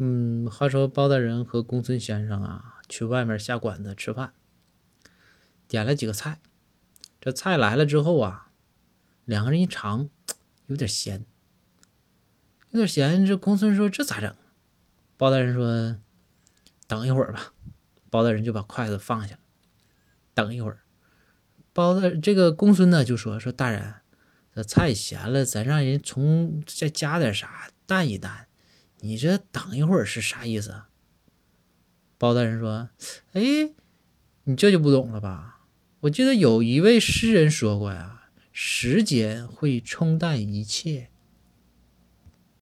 嗯，话说包大人和公孙先生啊，去外面下馆子吃饭，点了几个菜。这菜来了之后啊，两个人一尝，有点咸，有点咸。这公孙说：“这咋整？”包大人说：“等一会儿吧。”包大人就把筷子放下了。等一会儿，包大这个公孙呢就说：“说大人，这菜咸了，咱让人从再加点啥淡一淡。”你这等一会儿是啥意思？包大人说：“哎，你这就不懂了吧？我记得有一位诗人说过呀，时间会冲淡一切。